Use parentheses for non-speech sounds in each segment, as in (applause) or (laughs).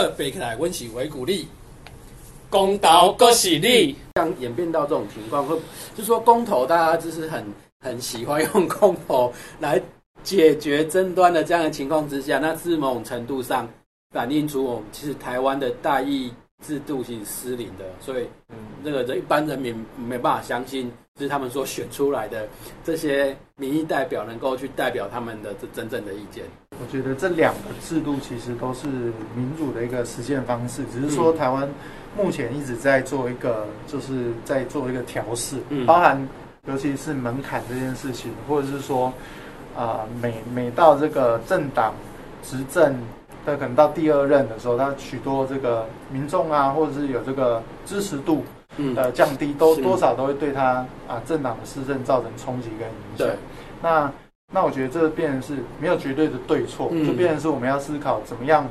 好，背起来，温是为鼓励。公道各喜利，像演变到这种情况，会就说公投，大家就是很 (laughs) 很喜欢用公投来解决争端的这样的情况之下，那是某种程度上反映出我们其实台湾的大义制度是失灵的，所以嗯，这个这一般人民没办法相信，就是他们所选出来的这些民意代表能够去代表他们的这真正的意见。我觉得这两个制度其实都是民主的一个实现方式，只是说台湾。目前一直在做一个，就是在做一个调试，包含尤其是门槛这件事情，或者是说，啊，每每到这个政党执政的可能到第二任的时候，他许多这个民众啊，或者是有这个支持度的降低，都多少都会对他啊政党的施政造成冲击跟影响。那那我觉得这变成是没有绝对的对错，就变成是我们要思考怎么样。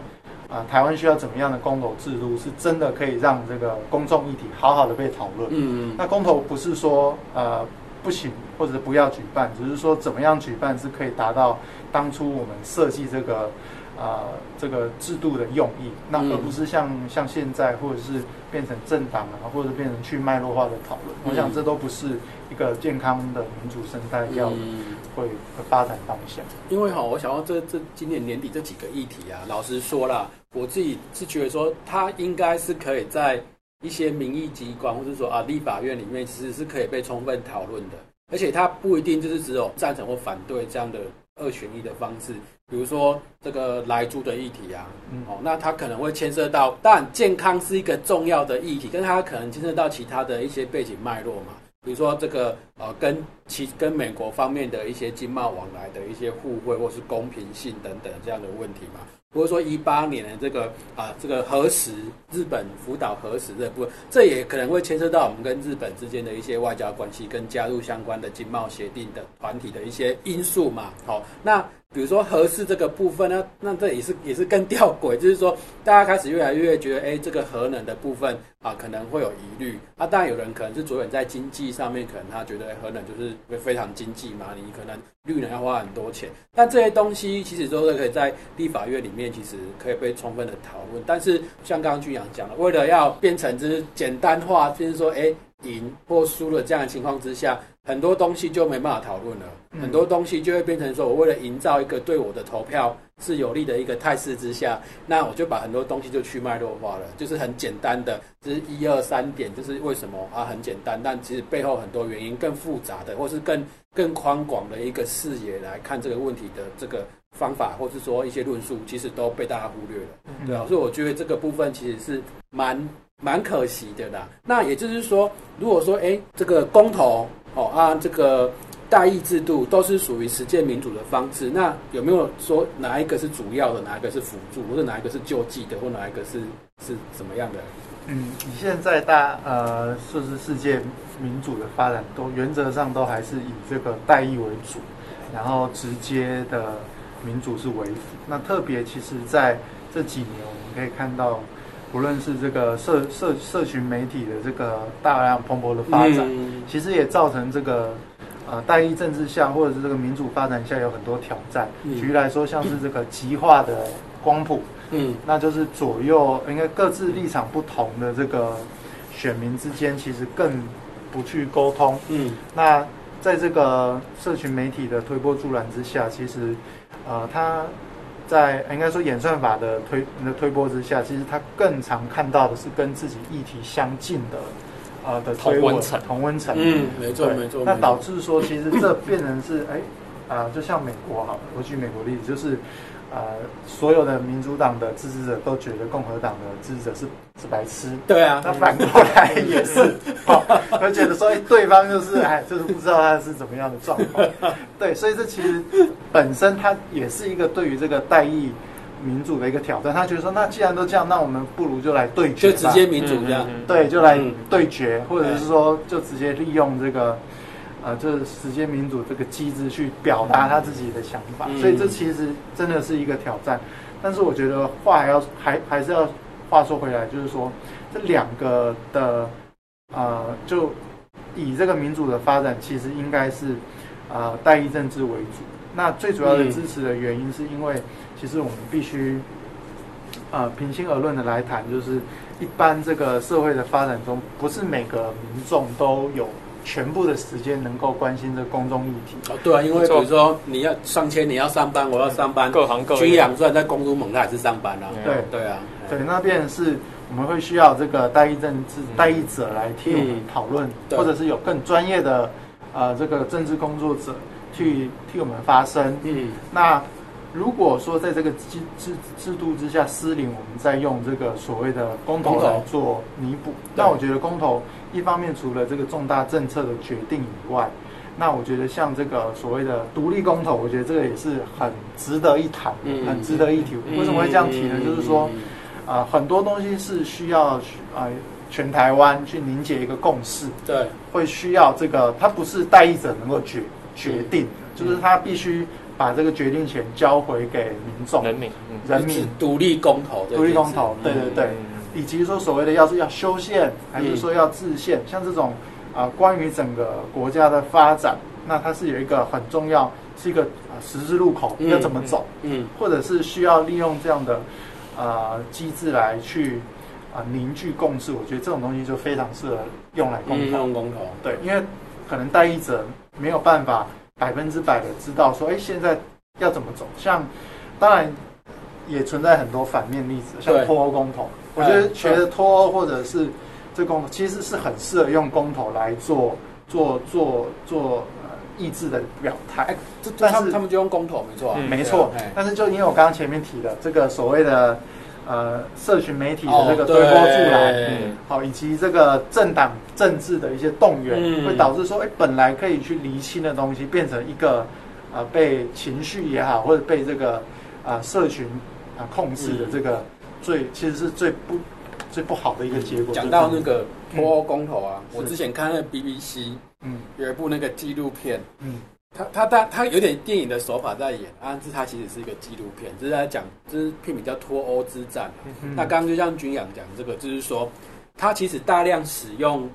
啊，台湾需要怎么样的公投制度，是真的可以让这个公众议题好好的被讨论？嗯，那公投不是说呃不行或者不要举办，只是说怎么样举办是可以达到当初我们设计这个啊这个制度的用意，那而不是像像现在或者是变成政党啊，或者变成去脉络化的讨论。我想这都不是一个健康的民主生态要会发展方向。因为哈，我想到这这今年年底这几个议题啊，老实说啦。我自己是觉得说，它应该是可以在一些民意机关，或者说啊立法院里面，其实是可以被充分讨论的。而且它不一定就是只有赞成或反对这样的二选一的方式。比如说这个来猪的议题啊，哦，那它可能会牵涉到，但健康是一个重要的议题，但它可能牵涉到其他的一些背景脉络嘛。比如说这个呃，跟其跟美国方面的一些经贸往来的一些互惠或是公平性等等这样的问题嘛。或者说一八年的这个啊，这个核实日本福岛核实这部分，这也可能会牵涉到我们跟日本之间的一些外交关系，跟加入相关的经贸协定的团体的一些因素嘛。好，那。比如说合适这个部分呢，那这也是也是更吊诡，就是说大家开始越来越觉得，哎，这个核能的部分啊可能会有疑虑。啊，当然有人可能是着眼在经济上面，可能他觉得核能就是会非常经济嘛，你可能绿能要花很多钱。那这些东西其实都是可以在立法院里面，其实可以被充分的讨论。但是像刚刚俊阳讲的，为了要变成就是简单化，就是说，哎。赢或输了这样的情况之下，很多东西就没办法讨论了。很多东西就会变成说，我为了营造一个对我的投票是有利的一个态势之下，那我就把很多东西就去脉络化了，就是很简单的，就是一二三点，就是为什么啊？很简单，但其实背后很多原因更复杂的，或是更更宽广的一个视野来看这个问题的这个方法，或是说一些论述，其实都被大家忽略了。对啊，所以我觉得这个部分其实是蛮。蛮可惜的啦。那也就是说，如果说，哎，这个公投，哦啊，这个代议制度都是属于实践民主的方式，那有没有说哪一个是主要的，哪一个是辅助，或者哪一个是救济的，或哪一个是是怎么样的？嗯，你现在大呃，说是世界民主的发展，都原则上都还是以这个代议为主，然后直接的民主是为辅。那特别其实在这几年，我们可以看到。不论是这个社社社群媒体的这个大量蓬勃的发展，其实也造成这个呃代议政治下或者是这个民主发展下有很多挑战。举例来说，像是这个极化的光谱，嗯，那就是左右应该各自立场不同的这个选民之间，其实更不去沟通。嗯，那在这个社群媒体的推波助澜之下，其实呃它。在应该说演算法的推的推波之下，其实他更常看到的是跟自己议题相近的，呃的同温层，同温层，嗯，没错没错。那导致说，其实这变成是，哎，啊，就像美国好了，我举美国例子，就是。呃，所有的民主党的支持者都觉得共和党的支持者是是白痴。对啊，那反过来也是，(laughs) 而且的说，哎，对方就是哎，就是不知道他是怎么样的状况。(laughs) 对，所以这其实本身它也是一个对于这个代议民主的一个挑战。他觉得说，那既然都这样，那我们不如就来对决，就直接民主这样。对，就来对决，或者是说，就直接利用这个。呃，就是时间民主这个机制去表达他自己的想法，所以这其实真的是一个挑战。但是我觉得话还要还还是要话说回来，就是说这两个的呃，就以这个民主的发展，其实应该是呃代议政治为主。那最主要的支持的原因，是因为其实我们必须呃平心而论的来谈，就是一般这个社会的发展中，不是每个民众都有全部的时间能够关心这公众议题。哦，对啊，因为比如说你要上千，你要上班，我要上班，各行各业。军养虽然在公都猛，他还是上班啊。对对啊，对，那边是我们会需要这个代议政治代议者来替我们讨论，或者是有更专业的呃这个政治工作者。去替我们发声。嗯，那如果说在这个制制制度之下失灵，我们再用这个所谓的公投来做弥补，那我觉得公投一方面除了这个重大政策的决定以外，那我觉得像这个所谓的独立公投，我觉得这个也是很值得一谈，很值得一提。为什么会这样提呢？就是说，啊，很多东西是需要啊全台湾去凝结一个共识，对，会需要这个，它不是代议者能够决。决定就是他必须把这个决定权交回给民众、人民、人民。独立公投、独立公投，对对对，以及说所谓的要是要修宪，还是说要制宪，像这种啊，关于整个国家的发展，那它是有一个很重要，是一个啊十字路口，要怎么走？嗯，或者是需要利用这样的啊机制来去啊凝聚共识，我觉得这种东西就非常适合用来公投。用公投，对，因为可能代议者。没有办法百分之百的知道说，哎，现在要怎么走？像当然也存在很多反面例子，像脱欧公投。我觉得学的脱欧或者是这公投，其实是很适合用公投来做做做做呃意志的表态。这但是他们就用公投，没错，没错。但是就因为我刚刚前面提的这个所谓的。呃，社群媒体的这个推波助澜，好，以及这个政党政治的一些动员，会导致说，哎，本来可以去厘清的东西，变成一个呃被情绪也好，或者被这个啊社群啊控制的这个最，其实是最不最不好的一个结果。讲到那个脱欧公投啊，我之前看那 BBC，嗯，有一部那个纪录片，嗯。他他他他有点电影的手法在演，但是他其实是一个纪录片，就是在讲，就是片名叫《脱欧之战》。那刚刚就像军阳讲这个，就是说，他其实大量使用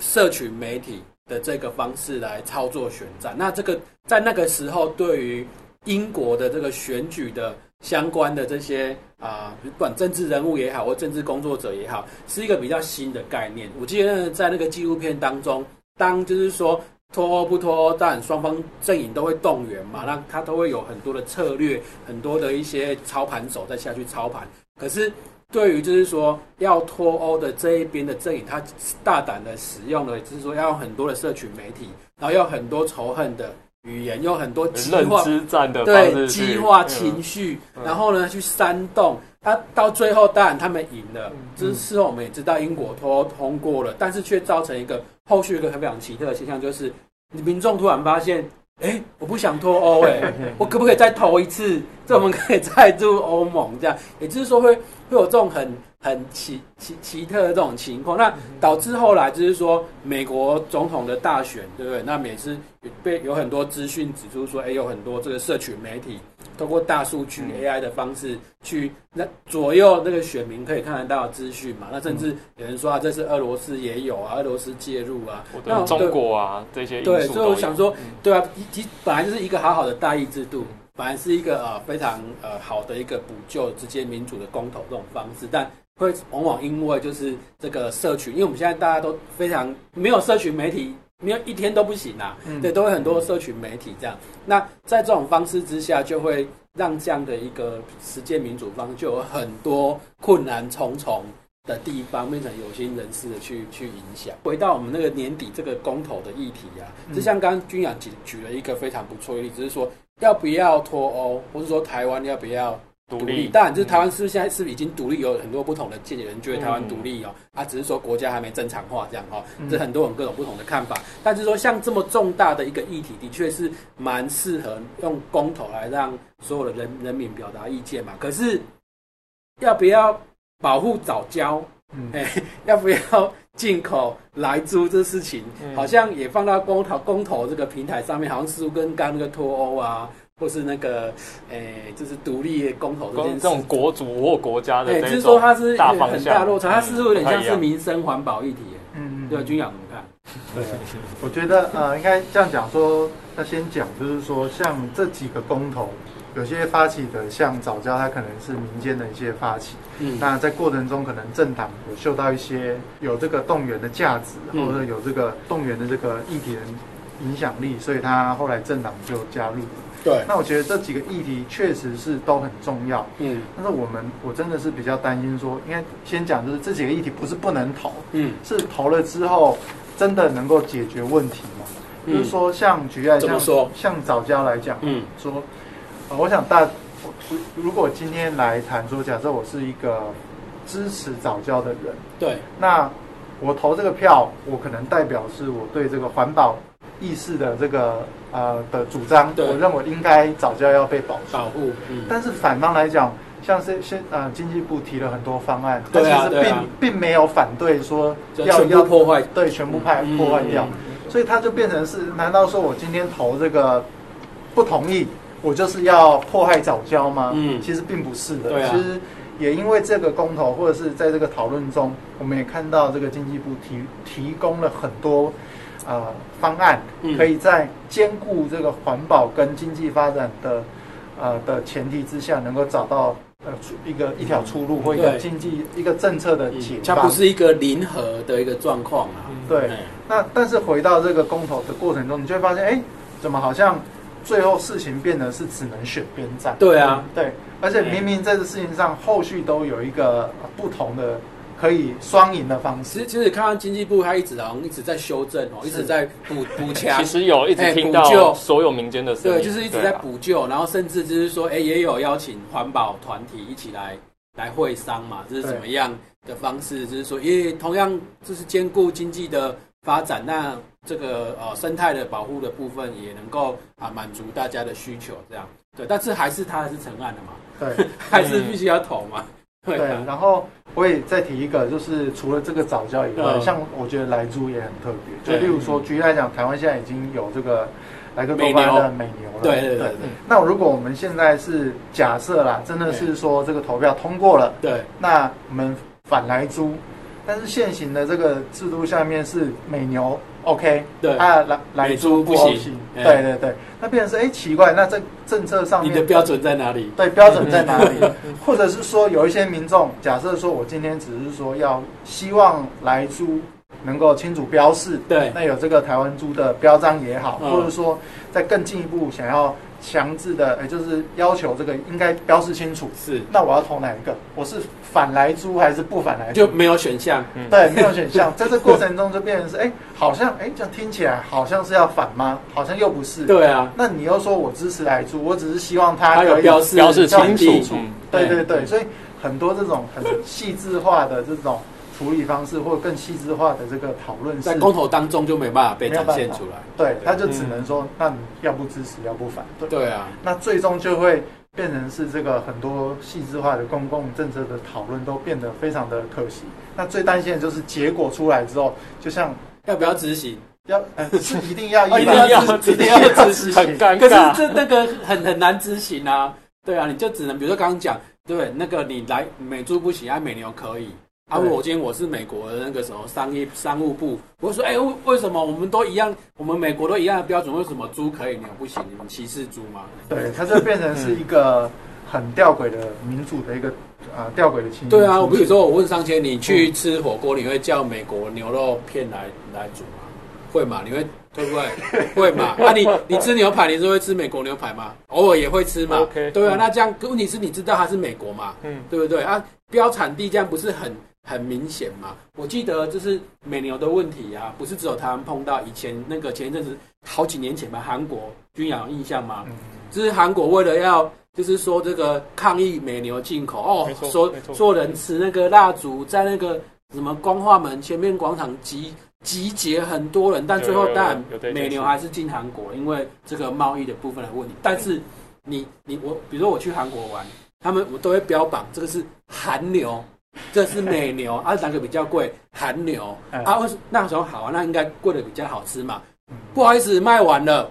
社群媒体的这个方式来操作选战。那这个在那个时候，对于英国的这个选举的相关的这些啊，不管政治人物也好，或政治工作者也好，是一个比较新的概念。我记得在那个纪录片当中，当就是说。脱欧不脱欧，但双方阵营都会动员嘛，那他都会有很多的策略，很多的一些操盘手再下去操盘。可是对于就是说要脱欧的这一边的阵营，他大胆的使用了，就是说要用很多的社群媒体，然后要很多仇恨的语言，用很多激化战的对激化情绪，然后呢去煽动。他到最后当然他们赢了，就是事后我们也知道英国脱欧通过了，但是却造成一个。后续一个非常奇特的现象就是，民众突然发现，哎，我不想脱欧，哎，(laughs) 我可不可以再投一次？这我们可以再入欧盟，这样，也就是说会会有这种很很奇奇奇特的这种情况，那导致后来就是说美国总统的大选，对不对？那每次被有很多资讯指出说，哎，有很多这个社群媒体。通过大数据 AI 的方式去那左右那个选民可以看得到资讯嘛？那甚至有人说啊，这是俄罗斯也有啊，俄罗斯介入啊，那中国啊这些对，所以我想说，对啊，其本来就是一个好好的大义制度，本来是一个呃非常呃好的一个补救直接民主的公投这种方式，但会往往因为就是这个社群，因为我们现在大家都非常没有社群媒体。没有一天都不行啊，对，都会很多社群媒体这样。那在这种方式之下，就会让这样的一个实践民主方就有很多困难重重的地方，变成有心人士的去去影响。回到我们那个年底这个公投的议题啊，就像刚刚君阳举举了一个非常不错的例子，是说要不要脱欧，或者说台湾要不要。独立，当然就是台湾是不是现在是不是已经独立？有很多不同的见解，人觉得台湾独立哦，啊，只是说国家还没正常化这样哈，这很多种各种不同的看法。但是说像这么重大的一个议题，的确是蛮适合用公投来让所有的人人民表达意见嘛。可是要不要保护早教？哎，(laughs) 要不要进口来租这事情，好像也放到公投公投这个平台上面，好像似乎跟刚那个脱欧啊。或是那个，诶，就是独立公投这件事，这种国主或国家的，就是说它是很大落差，它是不是有点像是民生环保议题？嗯嗯，对，军养怎么看？对，我觉得呃，应该这样讲说，那先讲就是说，像这几个公投，有些发起的像早教，它可能是民间的一些发起，嗯，那在过程中可能政党有嗅到一些有这个动员的价值，或者有这个动员的这个议题的影响力，所以他后来政党就加入了。对，那我觉得这几个议题确实是都很重要，嗯，但是我们我真的是比较担心说，应该先讲就是这几个议题不是不能投，嗯，是投了之后真的能够解决问题吗？就是说像举例像像早教来讲，嗯，说，呃，我想大，如果今天来谈说，假设我是一个支持早教的人，对，那我投这个票，我可能代表是我对这个环保。意识的这个呃的主张，我认为应该早教要被保保护。嗯但是反方来讲，像是现呃经济部提了很多方案，他其实并并没有反对说要要破坏，对全部派破坏掉，所以他就变成是，难道说我今天投这个不同意，我就是要迫害早教吗？嗯，其实并不是的。其实也因为这个公投或者是在这个讨论中，我们也看到这个经济部提提供了很多。呃，方案可以在兼顾这个环保跟经济发展的呃的前提之下，能够找到呃出一个一条出路或一个经济一个政策的解。它不是一个零和的一个状况啊。对。那但是回到这个公投的过程中，你就会发现，哎，怎么好像最后事情变得是只能选边站？对啊，对。而且明明在这事情上后续都有一个不同的。可以双赢的方式。其实，其实看到经济部，他一直好像一直在修正哦，一直在补 (laughs) 补强。其实有一直听到所有民间的声音，对，就是一直在补救，然后甚至就是说，哎，也有邀请环保团体一起来来会商嘛，这是怎么样的方式？就是说，也同样就是兼顾经济的发展，那这个呃生态的保护的部分也能够啊满足大家的需求，这样对。但是还是它还是成案的嘛，对，(laughs) 还是必须要投嘛。对，然后我也再提一个，就是除了这个早教以外，像我觉得来猪也很特别。就例如说，举例来讲，台湾现在已经有这个来个多巴的美牛了。对对对。那如果我们现在是假设啦，真的是说这个投票通过了，对，那我们反来猪，但是现行的这个制度下面是美牛。OK，对，啊，来来租不行，对对对，那变成是哎奇怪，那这政策上面你的标准在哪里？对，标准在哪里？(laughs) 或者是说有一些民众假设说我今天只是说要希望来租能够清楚标示，对，那有这个台湾租的标章也好，或者说再更进一步想要。强制的，哎，就是要求这个应该标示清楚。是，那我要投哪一个？我是反来租还是不反来？就没有选项。对，没有选项。在这过程中就变成是，哎，好像，哎，这样听起来好像是要反吗？好像又不是。对啊。那你又说我支持来租，我只是希望它有标示标示清楚。对对对，所以很多这种很细致化的这种。处理方式或更细致化的这个讨论，在公投当中就没办法被展现出来。对，他就只能说，那你要不支持，要不反对。对啊，那最终就会变成是这个很多细致化的公共政策的讨论都变得非常的可惜。那最担心的就是结果出来之后，就像要不要执行，要是 (laughs) 一定要一定要一定要执行，很尴尬。可是这那个很很难执行啊。对啊，你就只能比如说刚刚讲，对那个你来美猪不行，啊美牛可以。啊！我今天我是美国的那个什么商业商务部，我说，哎，为为什么我们都一样？我们美国都一样的标准，为什么猪可以，牛不行？你们歧视猪吗？对，它就变成是一个很吊诡的民主的一个啊吊诡的情形。对啊，我比如说，我问上千，你去吃火锅，你会叫美国牛肉片来来煮吗？会嘛？你会对不对？(laughs) 会嘛？啊，你你吃牛排，你是会吃美国牛排吗？偶尔也会吃嘛。OK，对啊，那这样问题是你知道它是美国嘛？嗯，对不对啊？标产地这样不是很？很明显嘛，我记得就是美牛的问题啊，不是只有台湾碰到，以前那个前一阵子好几年前吧，韩国军养印象嘛，就是韩国为了要就是说这个抗议美牛进口哦，说说人吃那个蜡烛在那个什么光化门前面广场集集结很多人，但最后当然美牛还是进韩国，因为这个贸易的部分的问题。但是你你我，比如说我去韩国玩，他们我都会标榜这个是韩牛。(laughs) 这是美牛，(laughs) 啊，哪个比较贵？韩牛啊，为什那时候好啊？那应该贵的比较好吃嘛？不好意思，卖完了。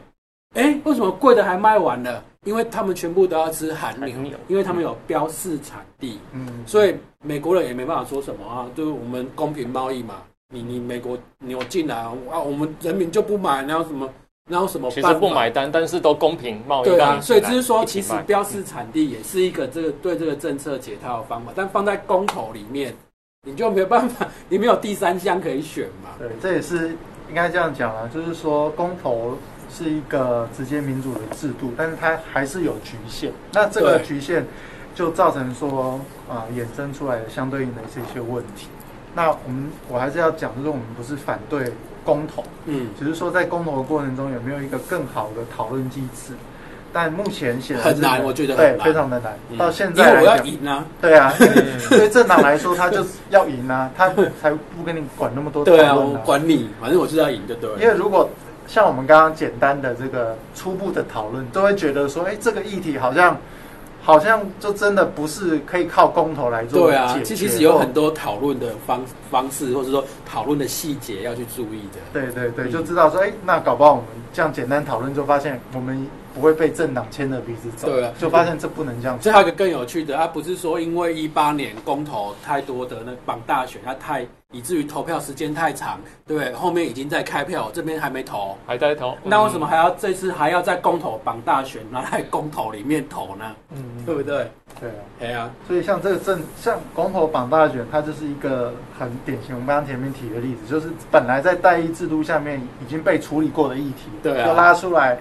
哎，为什么贵的还卖完了？因为他们全部都要吃韩牛，因为他们有标示产地。嗯，所以美国人也没办法说什么啊，就是我们公平贸易嘛。你你美国牛进来啊，我们人民就不买，然后什么？然后什么？其实不买单，但是都公平贸易。对啊，所以就是说，其实标示产地也是一个这个对这个政策解套的方法，但放在公投里面，你就没有办法，你没有第三项可以选嘛。对，这也是应该这样讲啊，就是说公投是一个直接民主的制度，但是它还是有局限。那这个局限就造成说啊，衍生出来的相对应的这些问题。那我们我还是要讲，就是我们不是反对公投，嗯，只是说在公投的过程中有没有一个更好的讨论机制？但目前显然很难，我觉得对，非常的难。到现在，因为我要赢啊，对啊，(laughs) 对政党来说，他就是要赢啊，他才不跟你管那么多。对啊，我管你，反正我就是要赢就对了。因为如果像我们刚刚简单的这个初步的讨论，都会觉得说，哎，这个议题好像。好像就真的不是可以靠公投来做。对啊，其实有很多讨论的方方式，或者说讨论的细节要去注意的。对对对，就知道说，哎，那搞不好我们这样简单讨论，就发现我们。不会被政党牵着鼻子走，对啊，就发现这不能这样。这还有一个更有趣的，啊，不是说因为一八年公投太多的那绑大选，它太以至于投票时间太长，对后面已经在开票，这边还没投，还在投，那为什么还要这次还要在公投绑大选拿来公投里面投呢？嗯，对不对？对啊，对啊。所以像这个政，像公投绑大选，它就是一个很典型。我们刚刚前面提的例子，就是本来在代议制度下面已经被处理过的议题，对啊，就拉出来。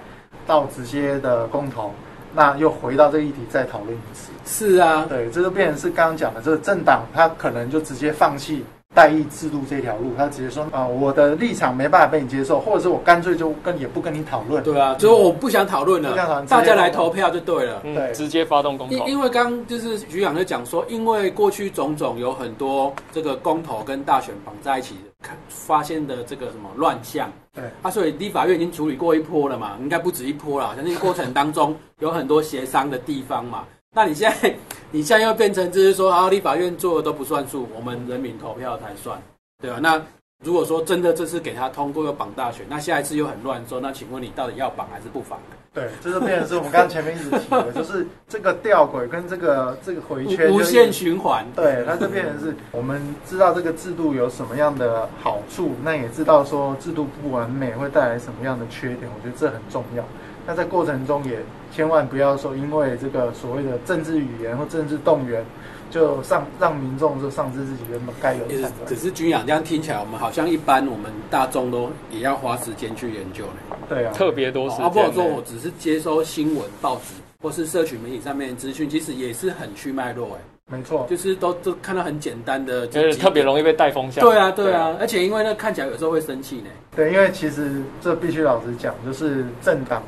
到直接的公投，那又回到这个议题再讨论一次。是啊，对，这就变成是刚刚讲的这个政党，他可能就直接放弃代议制度这条路，他直接说啊，我的立场没办法被你接受，或者是我干脆就跟也不跟你讨论。对啊，就是我不想讨论了，大家来投票就对了。对，直接发动公投。因因为刚就是局长就讲说，因为过去种种有很多这个公投跟大选绑在一起。看发现的这个什么乱象，对啊，所以立法院已经处理过一波了嘛，应该不止一波了。相信过程当中有很多协商的地方嘛。那你现在，你现在又变成就是说，啊，立法院做的都不算数，我们人民投票才算，对吧？那如果说真的这次给他通过又绑大选，那下一次又很乱，说那请问你到底要绑还是不绑？对，这就变成是我们刚刚前面一直提的，(laughs) 就是这个吊轨跟这个这个回圈无限循环。对，它就变成是我们知道这个制度有什么样的好处，那也知道说制度不完美会带来什么样的缺点，我觉得这很重要。那在过程中也千万不要说因为这个所谓的政治语言或政治动员。就上让民众就丧失自己原本该有的。只是军养这样听起来，我们好像一般我们大众都也要花时间去研究呢。对啊，特别多时间。啊，不好说，我只是接收新闻报纸或是社群媒体上面的资讯，其实也是很去脉络哎。没错，就是都都看到很简单的，就是特别容易被带风向。对啊，对啊，而且因为那看起来有时候会生气呢。对，因为其实这必须老实讲，就是政党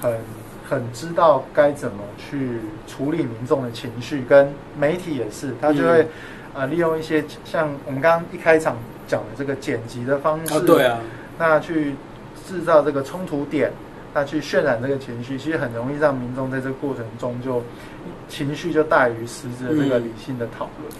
很。很知道该怎么去处理民众的情绪，跟媒体也是，他就会呃利用一些像我们刚刚一开场讲的这个剪辑的方式，对啊，那去制造这个冲突点，那去渲染这个情绪，其实很容易让民众在这个过程中就情绪就大于实质的这个理性的讨论。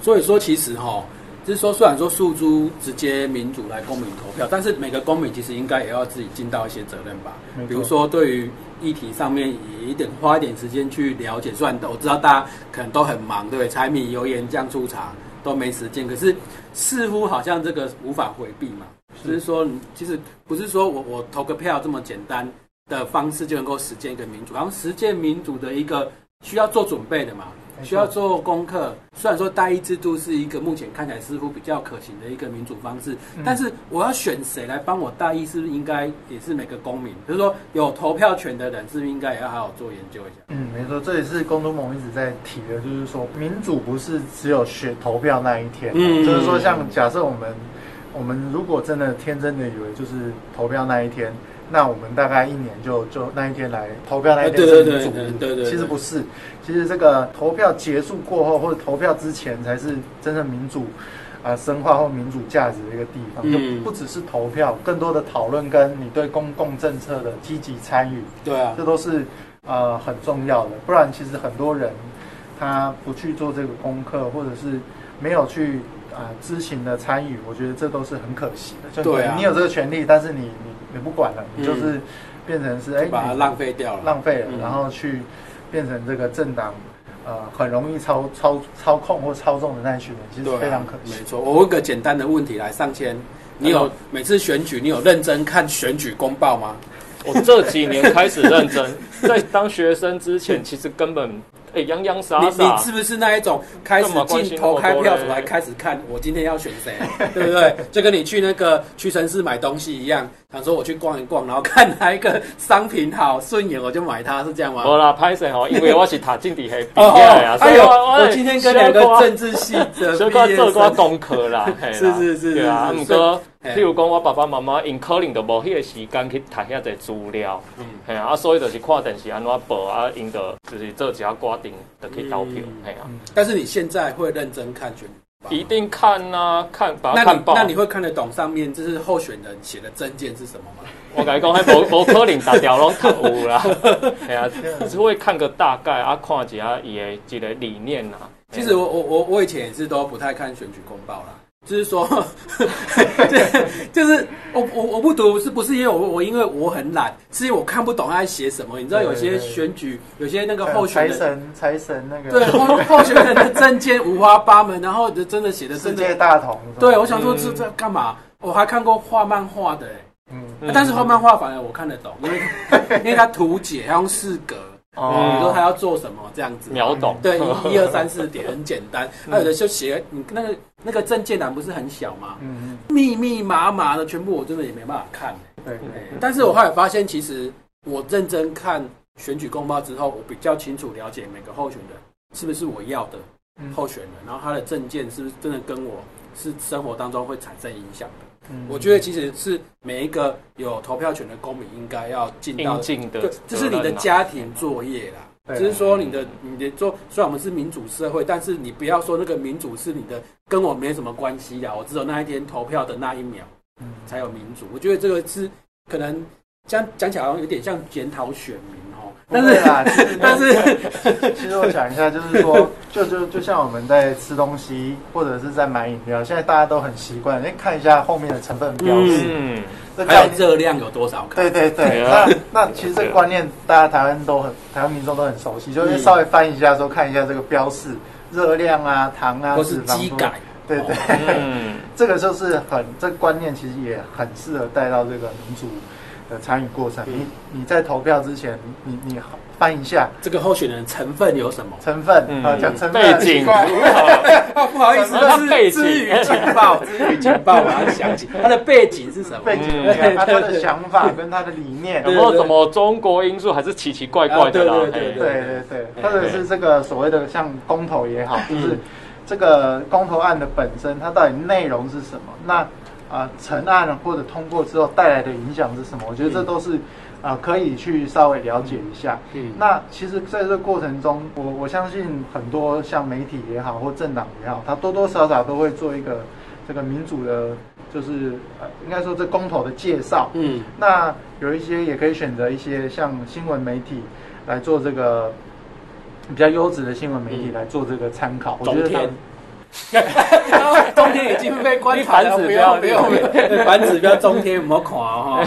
所以说，其实哈。就是说，虽然说诉诸直接民主来公民投票，但是每个公民其实应该也要自己尽到一些责任吧。比如说，对于议题上面也一点花一点时间去了解。虽然我知道大家可能都很忙，对不对？柴米油盐酱醋茶都没时间，可是似乎好像这个无法回避嘛。就是说，其实不是说我我投个票这么简单的方式就能够实践一个民主，然后实践民主的一个需要做准备的嘛。需要做功课。虽然说代议制度是一个目前看起来似乎比较可行的一个民主方式，但是我要选谁来帮我代议，是不是应该也是每个公民，就是说有投票权的人，是不是应该也要好好做研究一下？嗯，没错，这也是公都盟一直在提的，就是说民主不是只有选投票那一天，嗯，就是说像假设我们我们如果真的天真的以为就是投票那一天。那我们大概一年就就那一天来投票那一天是民主日，对对，其实不是，其实这个投票结束过后或者投票之前才是真正民主啊深化或民主价值的一个地方，就不只是投票，更多的讨论跟你对公共政策的积极参与，对啊，这都是呃很重要的，不然其实很多人他不去做这个功课，或者是没有去啊知情的参与，我觉得这都是很可惜的。对啊，你有这个权利，但是你你。也不管了，你就是变成是哎，把它浪费掉了，浪费了，然后去变成这个政党，呃，很容易操操操控或操纵的那一群人，其实非常可惜。没错，我问个简单的问题来，上千，你有每次选举，你有认真看选举公报吗？我这几年开始认真，(laughs) 在当学生之前，其实根本哎洋洋洒你洒你。是不是那一种开始进投开票出来开始看我今天要选谁，(laughs) 对不对？就跟你去那个屈臣氏买东西一样，想说我去逛一逛，然后看哪一个商品好顺眼我就买它，是这样吗？好啦，拍谁哦？因为我是塔进底黑毕 (laughs) 哦业啊，所以我我今天跟两个政治系的小毕业可做功课啦，(laughs) 是是是对啊，是是毋过，嘿。譬如讲我爸爸妈妈因可能就无迄个时间去读遐侪资料，嗯。嘿啊，啊所以就是看电视安怎报啊，因就就是做一下决定，就去投票嗯，啊，但是你现在会认真看选举一定看呐，看把那它看爆。你那你会看得懂上面就是候选人写的证件是什么吗？(laughs) 我跟你讲，迄无无可能大条拢读有啦，(laughs) 系啊，只会看个大概啊，看一下伊的一个理念呐。其实我我我我以前也是都不太看选举公报啦，就是说，(laughs) 就就是我我我不读是不是因为我我因为我很懒，是因为我看不懂他在写什么。你知道有些对对对选举有些那个候选人财人。神财神那个对候候选人的证件五花八门，然后就真的写的世真的，界大同，对我想说嗯这这干嘛？我还看过画漫画的、欸，嗯，嗯但是画漫画反而我看得懂，因为 (laughs) 因为他图解，他用四格，哦。你说他要做什么这样子，秒懂，对，一一二三四点很简单，还有的就写你那个那个证件栏不是很小吗？嗯密密麻麻的，全部我真的也没办法看。嗯，对哎但是我后来发现，其实我认真看选举公报之后，我比较清楚了解每个候选人是不是我要的嗯候选人，然后他的证件是不是真的跟我是生活当中会产生影响的。嗯我觉得其实是每一个有投票权的公民应该要尽到应尽的对，这是你的家庭作业啦。只是说你的你的做，虽然我们是民主社会，但是你不要说那个民主是你的跟我没什么关系啦。我只有那一天投票的那一秒嗯才有民主。我觉得这个是可能讲讲起来好像有点像检讨选民哦，但是不会啦，其实 (laughs) 但是其实我讲一下，就是说，就 (laughs) 就就像我们在吃东西或者是在买饮料，现在大家都很习惯，哎，看一下后面的成分标示，嗯，还有。热量有多少卡？对对对，那那其实这个观念，大家台湾都很，台湾民众都很熟悉，就是稍微翻一下说，看一下这个标示，热量啊、糖啊、或是脂肪多基改，对对，嗯，(laughs) 这个就是很这个观念，其实也很适合带到这个民主的参与过程。嗯。你你在投票之前，你你翻一下。这个候选人成分有什么？成分嗯。啊，讲成分背景。很奇怪。哦，(laughs) 不好意思，他这背景。是至于情报，(laughs) 至于情报，我要想起他的背景是什么？背景啊，他他的想法跟他的理念，有没有什么中国因素，还是奇奇怪怪的啦？啊对对嘿对。对对，或者是这个所谓的像公投也好，就是这个公投案的本身，它到底内容是什么？那啊、成案或者通过之后带来的影响是什么？我觉得这都是啊、可以去稍微了解一下。嗯那其实在这个过程中，我我相信很多像媒体也好或政党也好，他多多少少都会做一个这个民主的，就是呃，应该说这公投的介绍。嗯，那有一些也可以选择一些像新闻媒体来做这个比较优质的新闻媒体嗯来做这个参考。我觉得中天已经被关台了，不要标不要，不要反指标中天有没有看哦？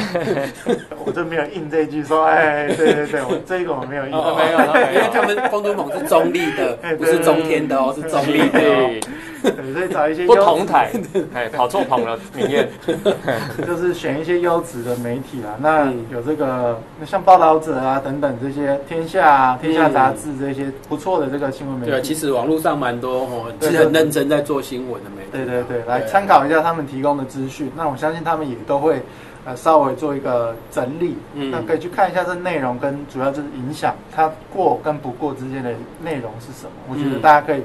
我就没有印这句说，哎，对对对，我这个我没有印。哦没有因为他们风都猛是中立的，(laughs) 不是中天的哦，是中立的哦。对，所以找一些不同台，哎，跑错棚了，明艳，就是选一些优质的媒体啦。那嗯有这个像报道者啊等等这些，天下啊、天下杂志这些不错的这个新闻媒体对。其实网络上蛮多哦，对是很认真在做新闻的媒体。对对对，来参考一下他们提供的资讯。那我相信他们也都会呃稍微做一个整理，嗯那可以去看一下这内容跟主要就是影响它过跟不过之间的内容是什么。我觉得嗯大家可以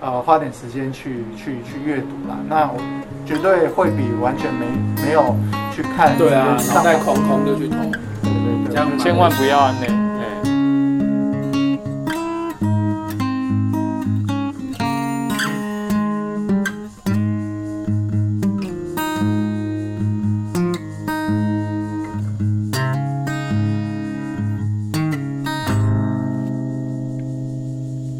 呃花点时间去去去阅读啦。那我绝对会比完全没没有去看对啊，脑上袋空空就去投，对对对这样蛮千万不要安内。